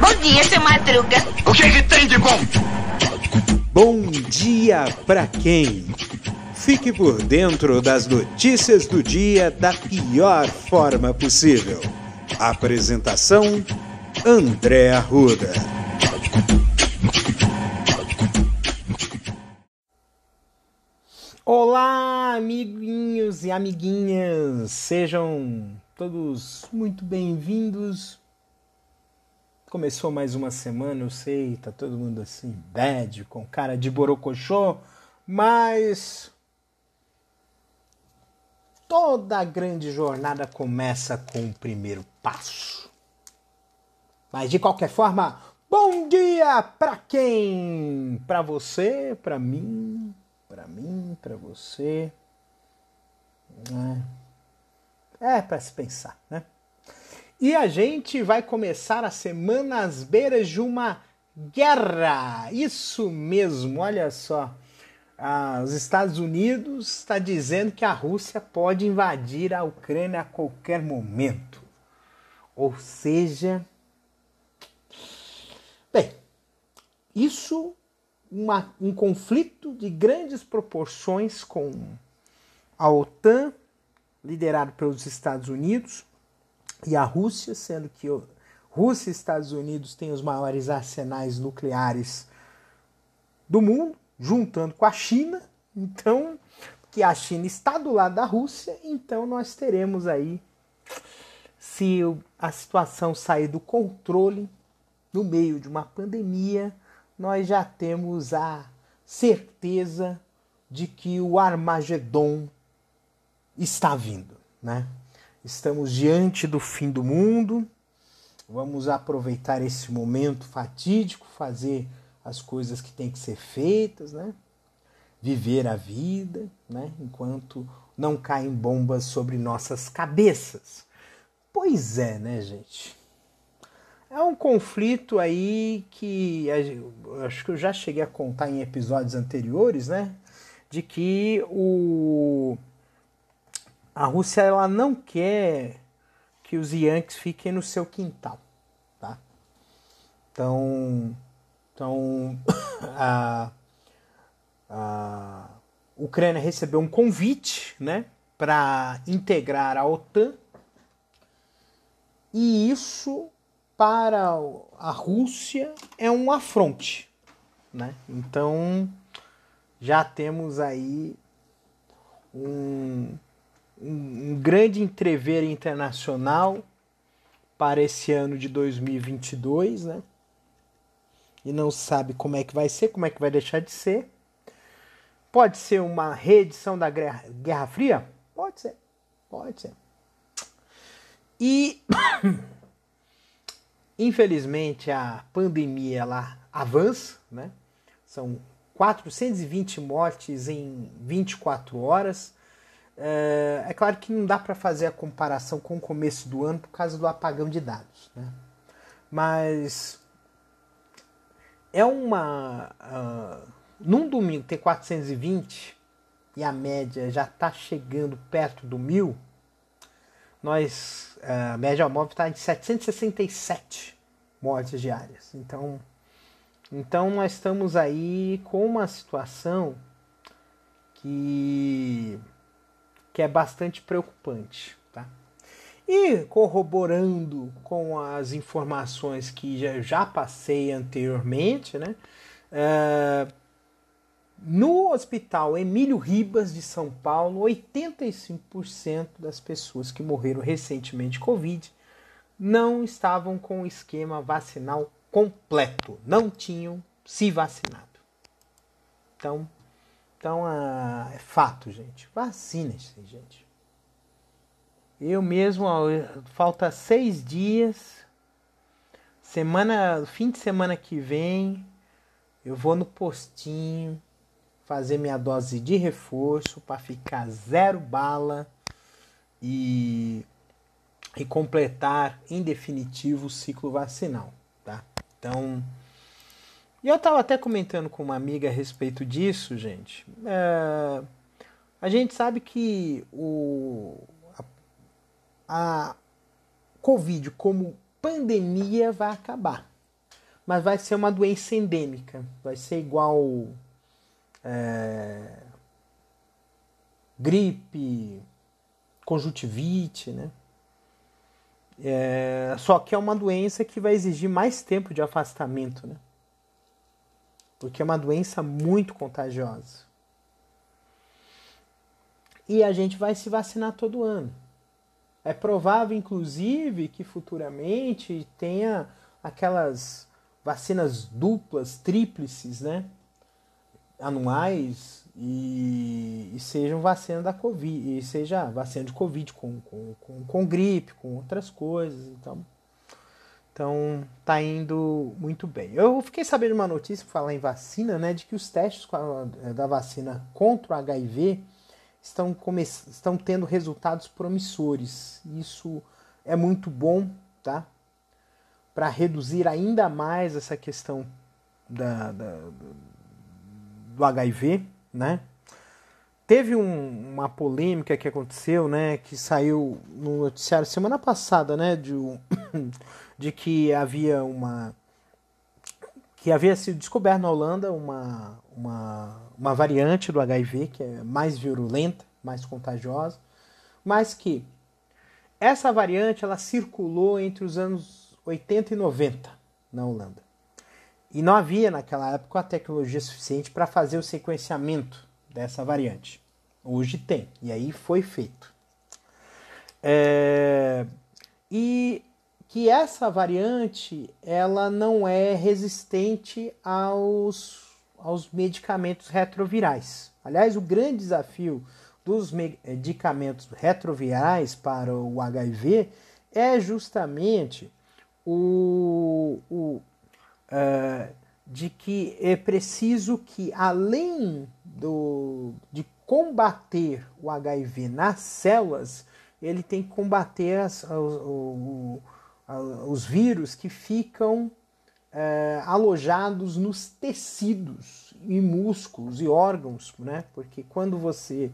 Bom dia, seu Madruga. O que, que tem de bom? Bom dia pra quem? Fique por dentro das notícias do dia da pior forma possível. Apresentação: André Arruda. Olá, amiguinhos e amiguinhas, sejam todos muito bem-vindos. Começou mais uma semana, eu sei, tá todo mundo assim, bad, com cara de borocochô, mas toda grande jornada começa com o primeiro passo. Mas de qualquer forma, bom dia pra quem? Pra você, pra mim, para mim, para você. É, é para se pensar, né? E a gente vai começar a semana às beiras de uma guerra. Isso mesmo, olha só. Os Estados Unidos está dizendo que a Rússia pode invadir a Ucrânia a qualquer momento. Ou seja, bem, isso uma, um conflito de grandes proporções com a OTAN, liderado pelos Estados Unidos, e a Rússia, sendo que Rússia e Estados Unidos têm os maiores arsenais nucleares do mundo, juntando com a China. Então, que a China está do lado da Rússia, então nós teremos aí, se a situação sair do controle no meio de uma pandemia, nós já temos a certeza de que o Armagedon está vindo, né? Estamos diante do fim do mundo. Vamos aproveitar esse momento fatídico, fazer as coisas que têm que ser feitas, né? Viver a vida, né? Enquanto não caem bombas sobre nossas cabeças. Pois é, né, gente? É um conflito aí que acho que eu já cheguei a contar em episódios anteriores, né? De que o a Rússia ela não quer que os Yankees fiquem no seu quintal, tá? Então, então a, a Ucrânia recebeu um convite, né, para integrar a OTAN e isso para a Rússia é um afronte. Né? Então já temos aí um, um, grande entrever internacional para esse ano de 2022, né? E não sabe como é que vai ser, como é que vai deixar de ser. Pode ser uma reedição da Guerra, Guerra Fria? Pode ser, pode ser. E Infelizmente a pandemia ela avança, né? São 420 mortes em 24 horas. É, é claro que não dá para fazer a comparação com o começo do ano por causa do apagão de dados, né? Mas é uma. Uh, num domingo ter 420 e a média já está chegando perto do mil, nós, é, a média móvel está em 767 mortes diárias. Então, então nós estamos aí com uma situação que, que é bastante preocupante. Tá? E corroborando com as informações que já, já passei anteriormente, né? Uh, no hospital Emílio Ribas de São Paulo, 85% das pessoas que morreram recentemente de Covid não estavam com o esquema vacinal completo, não tinham se vacinado. Então, então uh, é fato, gente. Vacinem-se, gente. Eu mesmo, falta seis dias, semana, fim de semana que vem, eu vou no postinho fazer minha dose de reforço para ficar zero bala e, e completar em definitivo o ciclo vacinal, tá? Então, e eu estava até comentando com uma amiga a respeito disso, gente. É, a gente sabe que o, a, a Covid como pandemia vai acabar. Mas vai ser uma doença endêmica. Vai ser igual é, gripe, conjuntivite, né? É, só que é uma doença que vai exigir mais tempo de afastamento, né? Porque é uma doença muito contagiosa. E a gente vai se vacinar todo ano. É provável, inclusive, que futuramente tenha aquelas vacinas duplas, tríplices, né? Anuais e, e sejam vacina da Covid, e seja vacina de Covid com, com, com, com gripe, com outras coisas. Então, então tá indo muito bem. Eu fiquei sabendo uma notícia, falar em vacina, né? De que os testes da vacina contra o HIV estão, come... estão tendo resultados promissores. Isso é muito bom, tá? Para reduzir ainda mais essa questão da, da, do HIV, né? Teve um, uma polêmica que aconteceu, né? Que saiu no noticiário semana passada, né? De, de que havia uma que havia sido descoberta na Holanda uma, uma, uma variante do HIV que é mais virulenta, mais contagiosa, mas que essa variante ela circulou entre os anos 80 e 90 na Holanda. E não havia naquela época a tecnologia suficiente para fazer o sequenciamento dessa variante. Hoje tem, e aí foi feito. É... E que essa variante ela não é resistente aos, aos medicamentos retrovirais. Aliás, o grande desafio dos medicamentos retrovirais para o HIV é justamente o, o uh, de que é preciso que, além do, de combater o HIV nas células, ele tem que combater as, o, os vírus que ficam é, alojados nos tecidos e músculos e órgãos, né? Porque quando você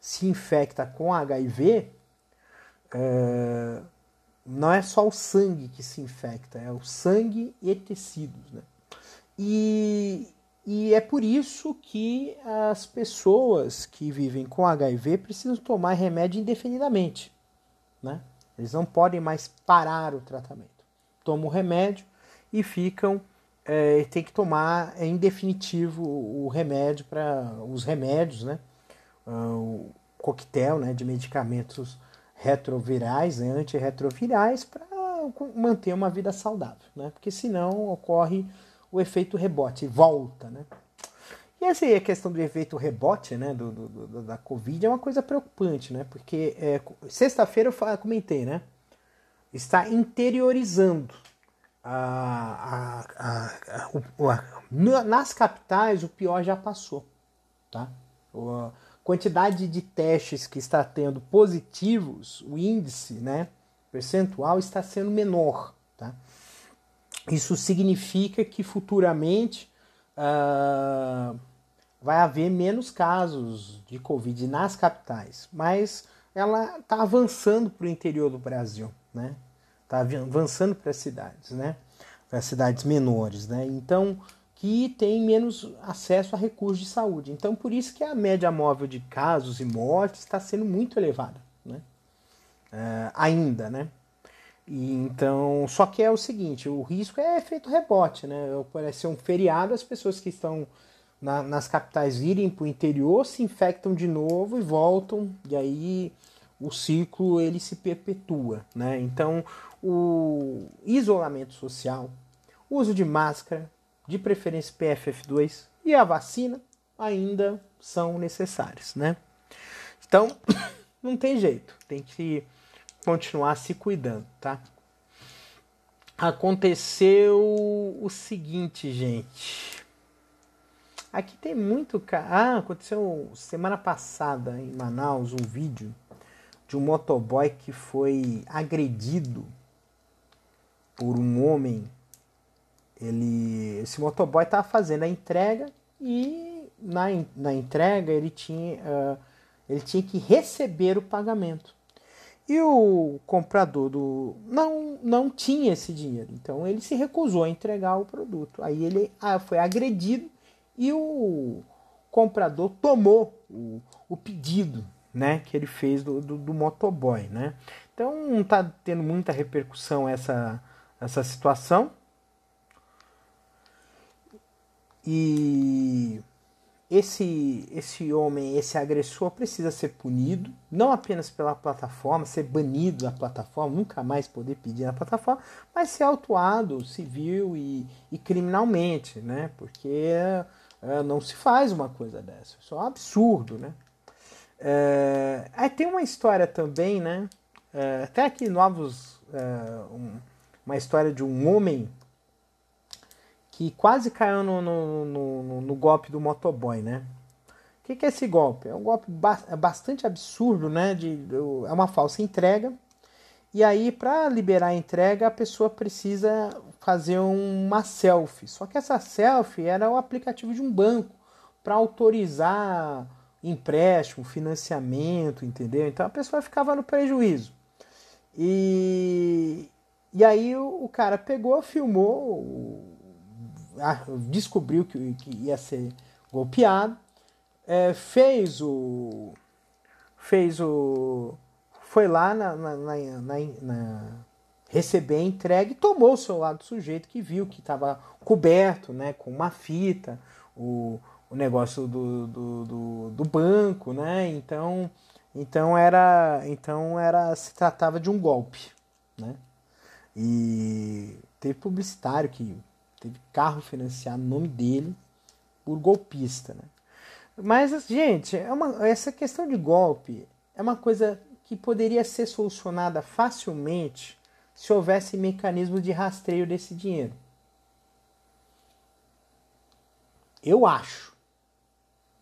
se infecta com HIV, é, não é só o sangue que se infecta, é o sangue e tecidos, né? E, e é por isso que as pessoas que vivem com HIV precisam tomar remédio indefinidamente, né? Eles não podem mais parar o tratamento. Tomam o remédio e ficam. É, tem que tomar é, em definitivo o remédio para os remédios, né? Ah, o coquetel né, de medicamentos retrovirais, né, antirretrovirais, para manter uma vida saudável, né? Porque senão ocorre o efeito rebote, volta, né? Essa aí, a questão do efeito rebote né, do, do, do da Covid é uma coisa preocupante, né? Porque é, sexta-feira eu comentei, né? Está interiorizando a, a, a, nas capitais o pior já passou, tá? A quantidade de testes que está tendo positivos, o índice, né, percentual está sendo menor, tá? Isso significa que futuramente uh, vai haver menos casos de Covid nas capitais, mas ela está avançando para o interior do Brasil, né? Está avançando para as cidades, né? Para as cidades menores, né? Então, que tem menos acesso a recursos de saúde. Então, por isso que a média móvel de casos e mortes está sendo muito elevada, né? Uh, ainda, né? E então, só que é o seguinte, o risco é efeito rebote, né? Parece ser um feriado, as pessoas que estão na, nas capitais irem para o interior, se infectam de novo e voltam, e aí o ciclo ele se perpetua. Né? Então, o isolamento social, uso de máscara, de preferência PFF2 e a vacina ainda são necessários. Né? Então, não tem jeito, tem que continuar se cuidando, tá? Aconteceu o seguinte, gente. Aqui tem muito. Ah, aconteceu semana passada em Manaus um vídeo de um motoboy que foi agredido por um homem. Ele, esse motoboy estava fazendo a entrega e na, na entrega ele tinha, uh, ele tinha que receber o pagamento. E o comprador do não não tinha esse dinheiro, então ele se recusou a entregar o produto. Aí ele ah, foi agredido e o comprador tomou o, o pedido, né, que ele fez do, do, do motoboy, né? Então não está tendo muita repercussão essa essa situação. E esse, esse homem, esse agressor precisa ser punido, não apenas pela plataforma, ser banido da plataforma, nunca mais poder pedir na plataforma, mas ser autuado civil e, e criminalmente, né? Porque é, não se faz uma coisa dessa, isso é um absurdo, né? É, aí tem uma história também, né? É, até aqui novos, é, um, uma história de um homem que quase caiu no, no, no, no golpe do motoboy, né? O que, que, é esse golpe? É um golpe é bastante absurdo, né? De, de, é uma falsa entrega. E aí, para liberar a entrega, a pessoa precisa fazer uma selfie. Só que essa selfie era o aplicativo de um banco para autorizar empréstimo, financiamento, entendeu? Então a pessoa ficava no prejuízo. E, e aí o, o cara pegou, filmou descobriu que, que ia ser golpeado, é, fez o. fez o. foi lá na, na, na, na receber a entrega e tomou o celular do sujeito que viu que estava coberto né, com uma fita, o, o negócio do, do, do, do, banco, né? Então, então era. Então era. se tratava de um golpe. Né? E teve publicitário que teve carro financiado no nome dele por golpista, né? Mas, gente, é uma, essa questão de golpe é uma coisa que poderia ser solucionada facilmente se houvesse mecanismo de rastreio desse dinheiro. Eu acho.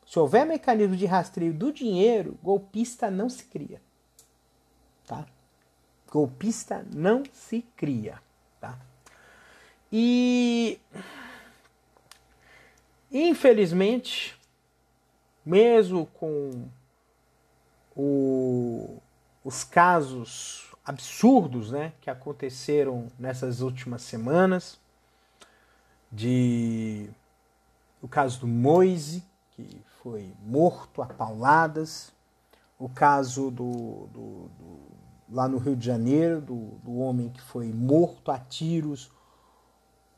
Se houver mecanismo de rastreio do dinheiro, golpista não se cria. Tá? Golpista não se cria. Tá? E infelizmente, mesmo com o, os casos absurdos né, que aconteceram nessas últimas semanas, de o caso do Moise, que foi morto a pauladas, o caso do, do, do lá no Rio de Janeiro, do, do homem que foi morto a tiros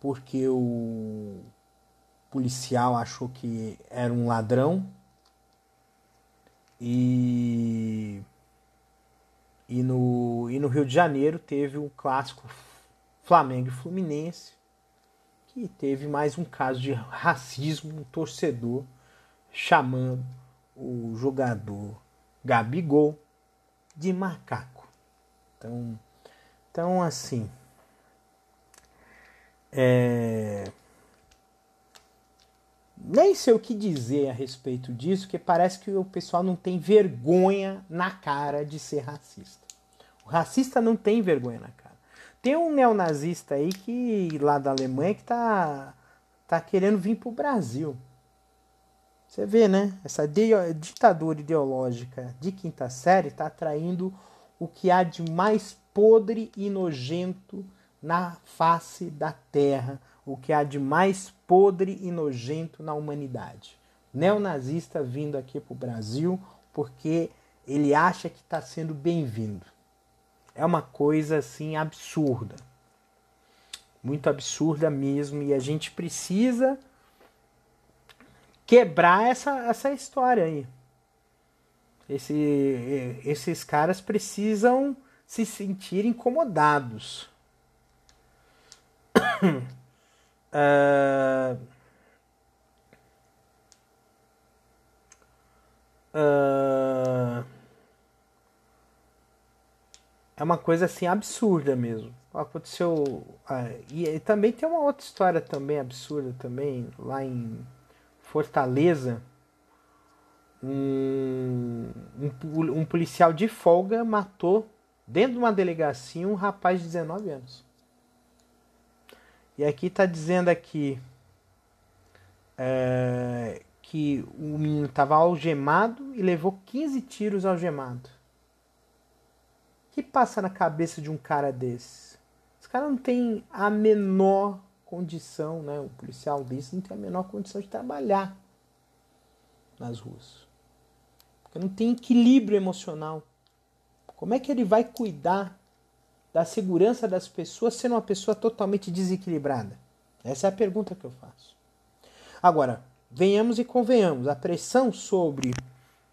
porque o policial achou que era um ladrão. E e no, e no Rio de Janeiro teve o clássico Flamengo e Fluminense, que teve mais um caso de racismo, um torcedor chamando o jogador Gabigol de macaco. Então, então assim, é... Nem sei o que dizer a respeito disso, porque parece que o pessoal não tem vergonha na cara de ser racista. O racista não tem vergonha na cara. Tem um neonazista aí que lá da Alemanha que tá, tá querendo vir pro Brasil. Você vê, né? Essa ditadura ideológica de quinta série está atraindo o que há de mais podre e nojento na face da terra o que há de mais podre e nojento na humanidade. Neonazista vindo aqui para o Brasil porque ele acha que está sendo bem-vindo. É uma coisa assim absurda. Muito absurda mesmo. E a gente precisa quebrar essa, essa história aí. Esse, esses caras precisam se sentir incomodados uh, uh, é uma coisa assim absurda mesmo. Aconteceu. Uh, e, e, também tem uma outra história também absurda também, lá em Fortaleza. Um, um, um policial de folga matou dentro de uma delegacia um rapaz de 19 anos. E aqui está dizendo aqui é, que o menino estava algemado e levou 15 tiros algemado. que passa na cabeça de um cara desse? Esse cara não tem a menor condição, né? O policial desse não tem a menor condição de trabalhar nas ruas. Porque não tem equilíbrio emocional. Como é que ele vai cuidar da segurança das pessoas sendo uma pessoa totalmente desequilibrada? Essa é a pergunta que eu faço. Agora, venhamos e convenhamos, a pressão sobre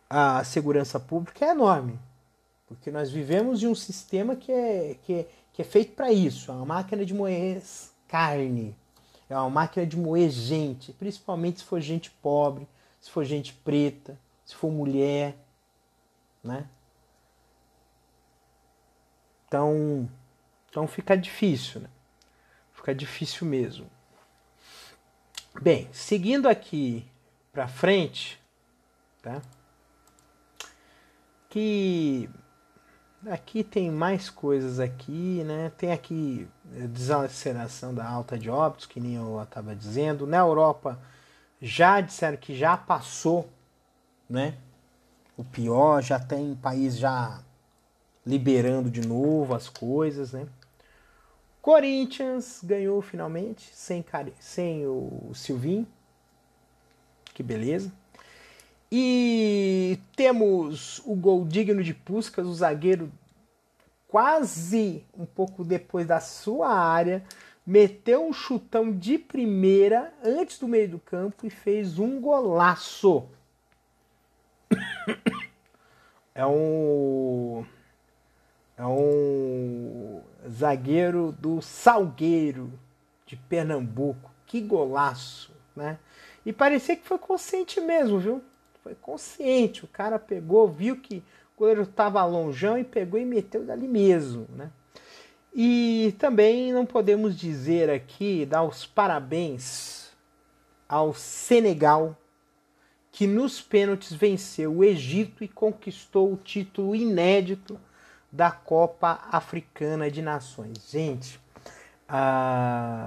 a segurança pública é enorme. Porque nós vivemos em um sistema que é, que é, que é feito para isso. É uma máquina de moer carne. É uma máquina de moer gente. Principalmente se for gente pobre, se for gente preta, se for mulher. Né? Então, então fica difícil. Né? Fica difícil mesmo. Bem, seguindo aqui para frente, tá? Que Aqui tem mais coisas aqui, né? Tem aqui eh, desaceleração da alta de óbitos, que nem eu estava dizendo. Na Europa já disseram que já passou, né? O pior, já tem país já liberando de novo as coisas, né? Corinthians ganhou finalmente, sem, sem o Silvinho. Que beleza. E temos o gol digno de Puskas, o zagueiro quase um pouco depois da sua área, meteu um chutão de primeira antes do meio do campo e fez um golaço. É um é um zagueiro do Salgueiro de Pernambuco. Que golaço, né? E parecia que foi consciente mesmo, viu? Foi consciente. O cara pegou, viu que o goleiro estava longeão e pegou e meteu dali mesmo, né? E também não podemos dizer aqui, dar os parabéns ao Senegal, que nos pênaltis venceu o Egito e conquistou o título inédito da Copa Africana de Nações. Gente,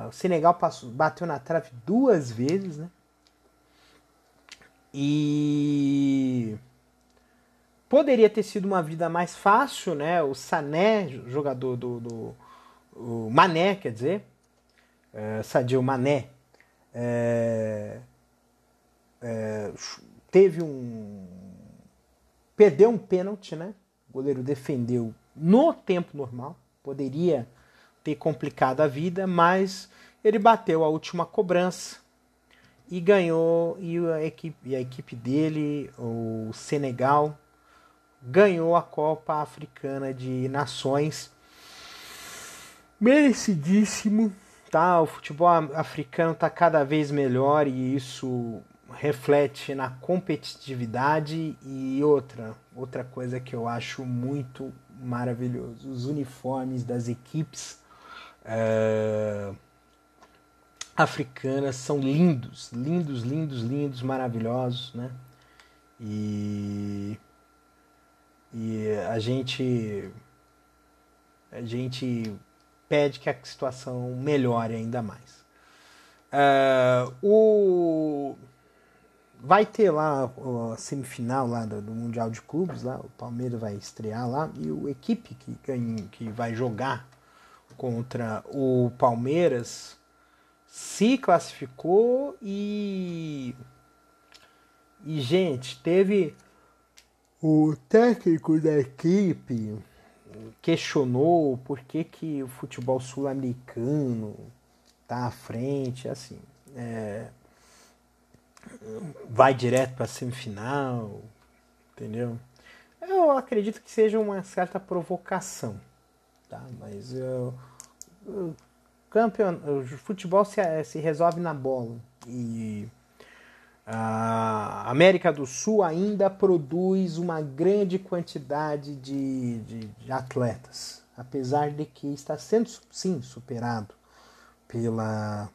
o Senegal passou, bateu na trave duas vezes, né? E poderia ter sido uma vida mais fácil, né? O Sané, jogador do, do o Mané, quer dizer, é, Sadio Mané, é, é, teve um perdeu um pênalti, né? O goleiro defendeu no tempo normal, poderia ter complicado a vida, mas ele bateu a última cobrança e ganhou e a equipe, e a equipe dele, o Senegal, ganhou a Copa Africana de Nações. Merecidíssimo, tá? O futebol africano está cada vez melhor e isso reflete na competitividade e outra, outra coisa que eu acho muito maravilhoso, os uniformes das equipes. Uh, africanas são lindos, lindos, lindos, lindos, maravilhosos, né? E, e a gente a gente pede que a situação melhore ainda mais. Uh, o vai ter lá a semifinal lá do, do, Mundial de Clubes lá, o Palmeiras vai estrear lá e o equipe que que vai jogar contra o Palmeiras se classificou e. E, gente, teve. O técnico da equipe questionou por que, que o futebol sul-americano tá à frente, assim. É, vai direto para a semifinal, entendeu? Eu acredito que seja uma certa provocação, tá? Mas eu, eu o futebol se, se resolve na bola. E a América do Sul ainda produz uma grande quantidade de, de, de atletas, apesar de que está sendo sim superado pela,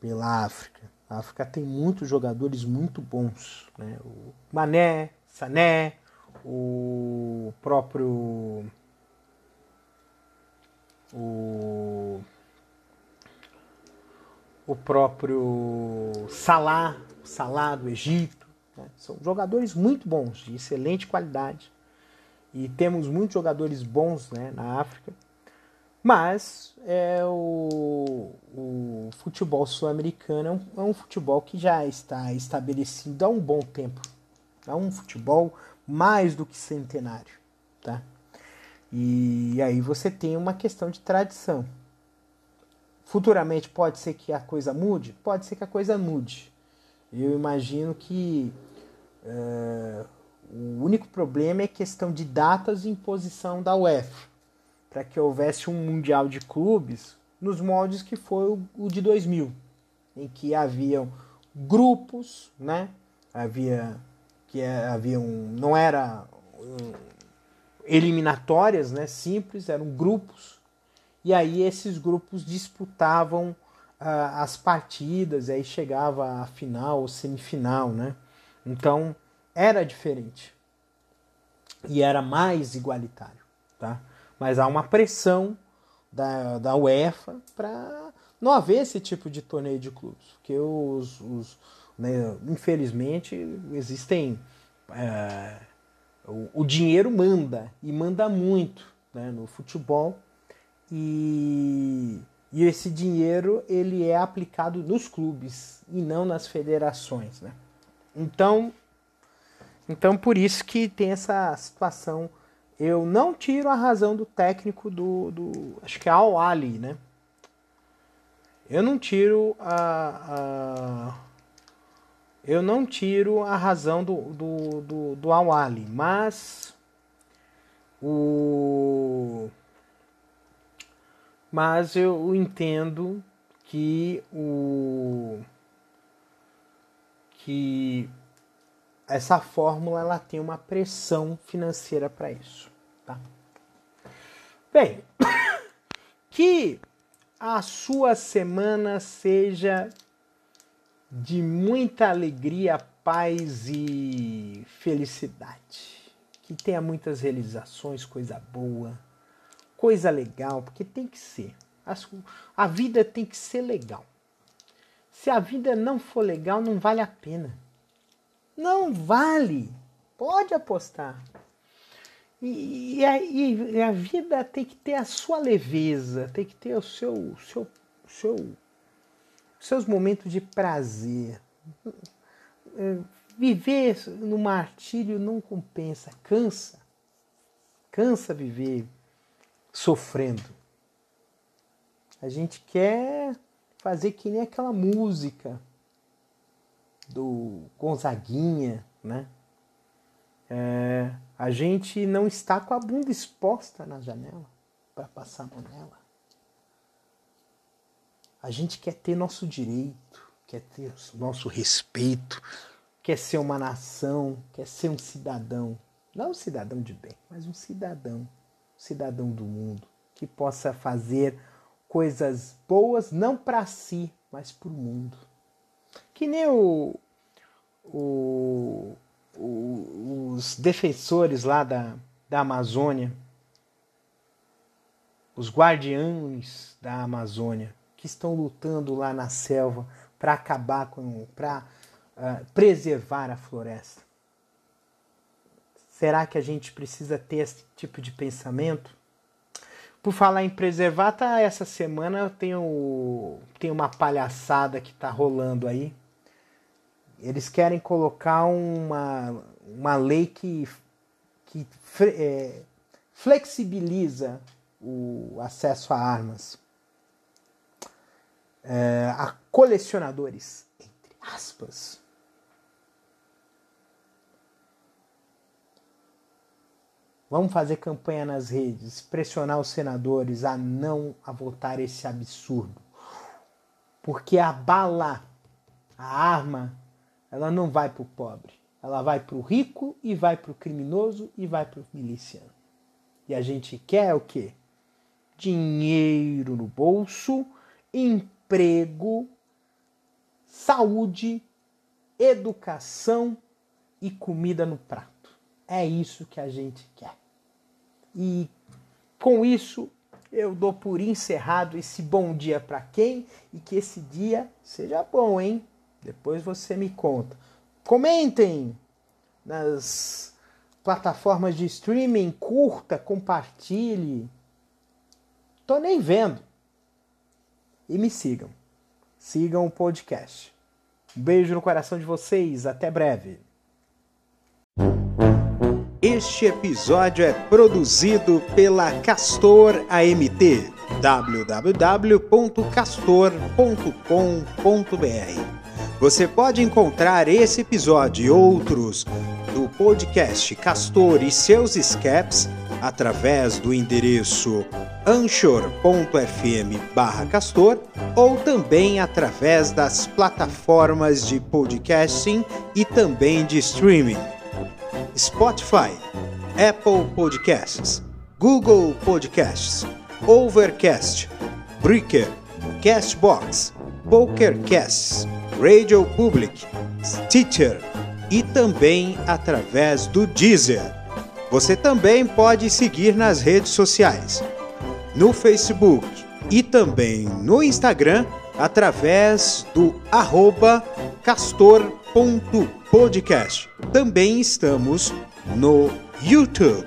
pela África. A África tem muitos jogadores muito bons, né? O Mané, Sané, o próprio o o próprio Salah, Salah do Egito. Né? São jogadores muito bons, de excelente qualidade. E temos muitos jogadores bons né, na África. Mas é o, o futebol sul-americano é um, é um, futebol que já está estabelecido há um bom tempo. É um futebol mais do que centenário. Tá? E aí você tem uma questão de tradição. Futuramente pode ser que a coisa mude? Pode ser que a coisa mude. Eu imagino que uh, o único problema é questão de datas e imposição da UEFA para que houvesse um mundial de clubes nos moldes que foi o de 2000, em que haviam grupos, né? Havia que é, havia um, não era eliminatórias, né? Simples, eram grupos e aí esses grupos disputavam uh, as partidas, e aí chegava a final ou semifinal, né? Então era diferente e era mais igualitário, tá? Mas há uma pressão da, da UEFA para não haver esse tipo de torneio de clubes, porque os, os né, infelizmente existem é, o, o, dinheiro manda e manda muito né, no futebol e, e esse dinheiro ele é aplicado nos clubes e não nas federações, né? Então, então por isso que tem essa situação eu não tiro a razão do técnico do, do acho que é Al Ali, né? Eu não tiro a, a, eu não tiro a razão do do, do, do Al Ali, mas o mas eu entendo que o que essa fórmula ela tem uma pressão financeira para isso. Tá? Bem, que a sua semana seja de muita alegria, paz e felicidade. Que tenha muitas realizações, coisa boa, coisa legal, porque tem que ser. A vida tem que ser legal. Se a vida não for legal, não vale a pena. Não vale. Pode apostar. E, e, a, e, a, vida tem que ter a sua leveza, tem que ter o seu, seu, seu seus momentos de prazer. É, viver no martírio não compensa, cansa. Cansa viver sofrendo. A gente quer fazer que nem aquela música do Gonzaguinha, né? É, a gente não está com a bunda exposta na janela para passar a mão nela. A gente quer ter nosso direito, quer ter nosso respeito, quer ser uma nação, quer ser um cidadão. Não um cidadão de bem, mas um cidadão, um cidadão do mundo, que possa fazer coisas boas não para si, mas para o mundo. Que nem o, o, o, os defensores lá da, da Amazônia, os guardiães da Amazônia, que estão lutando lá na selva para acabar com, para uh, preservar a floresta. Será que a gente precisa ter esse tipo de pensamento? Por falar em preservar, tá, essa semana eu tenho, tenho uma palhaçada que tá rolando aí. Eles querem colocar uma, uma lei que, que é, flexibiliza o acesso a armas é, a colecionadores, entre aspas. Vamos fazer campanha nas redes, pressionar os senadores a não a votar esse absurdo. Porque a bala, a arma, ela não vai para o pobre. Ela vai para o rico e vai para o criminoso e vai para o miliciano. E a gente quer o quê? Dinheiro no bolso, emprego, saúde, educação e comida no prato. É isso que a gente quer. E com isso eu dou por encerrado esse bom dia para quem e que esse dia seja bom, hein? Depois você me conta. Comentem nas plataformas de streaming, curta, compartilhe. Tô nem vendo. E me sigam. Sigam o podcast. Um beijo no coração de vocês, até breve. Este episódio é produzido pela Castor AMT www.castor.com.br. Você pode encontrar esse episódio e outros do podcast Castor e seus escapes através do endereço anchor.fm castor ou também através das plataformas de podcasting e também de streaming. Spotify, Apple Podcasts, Google Podcasts, Overcast, Breaker, Castbox, PokerCasts, Radio Public, Stitcher e também através do Deezer. Você também pode seguir nas redes sociais, no Facebook e também no Instagram através do arroba castor.podcast. Também estamos no YouTube.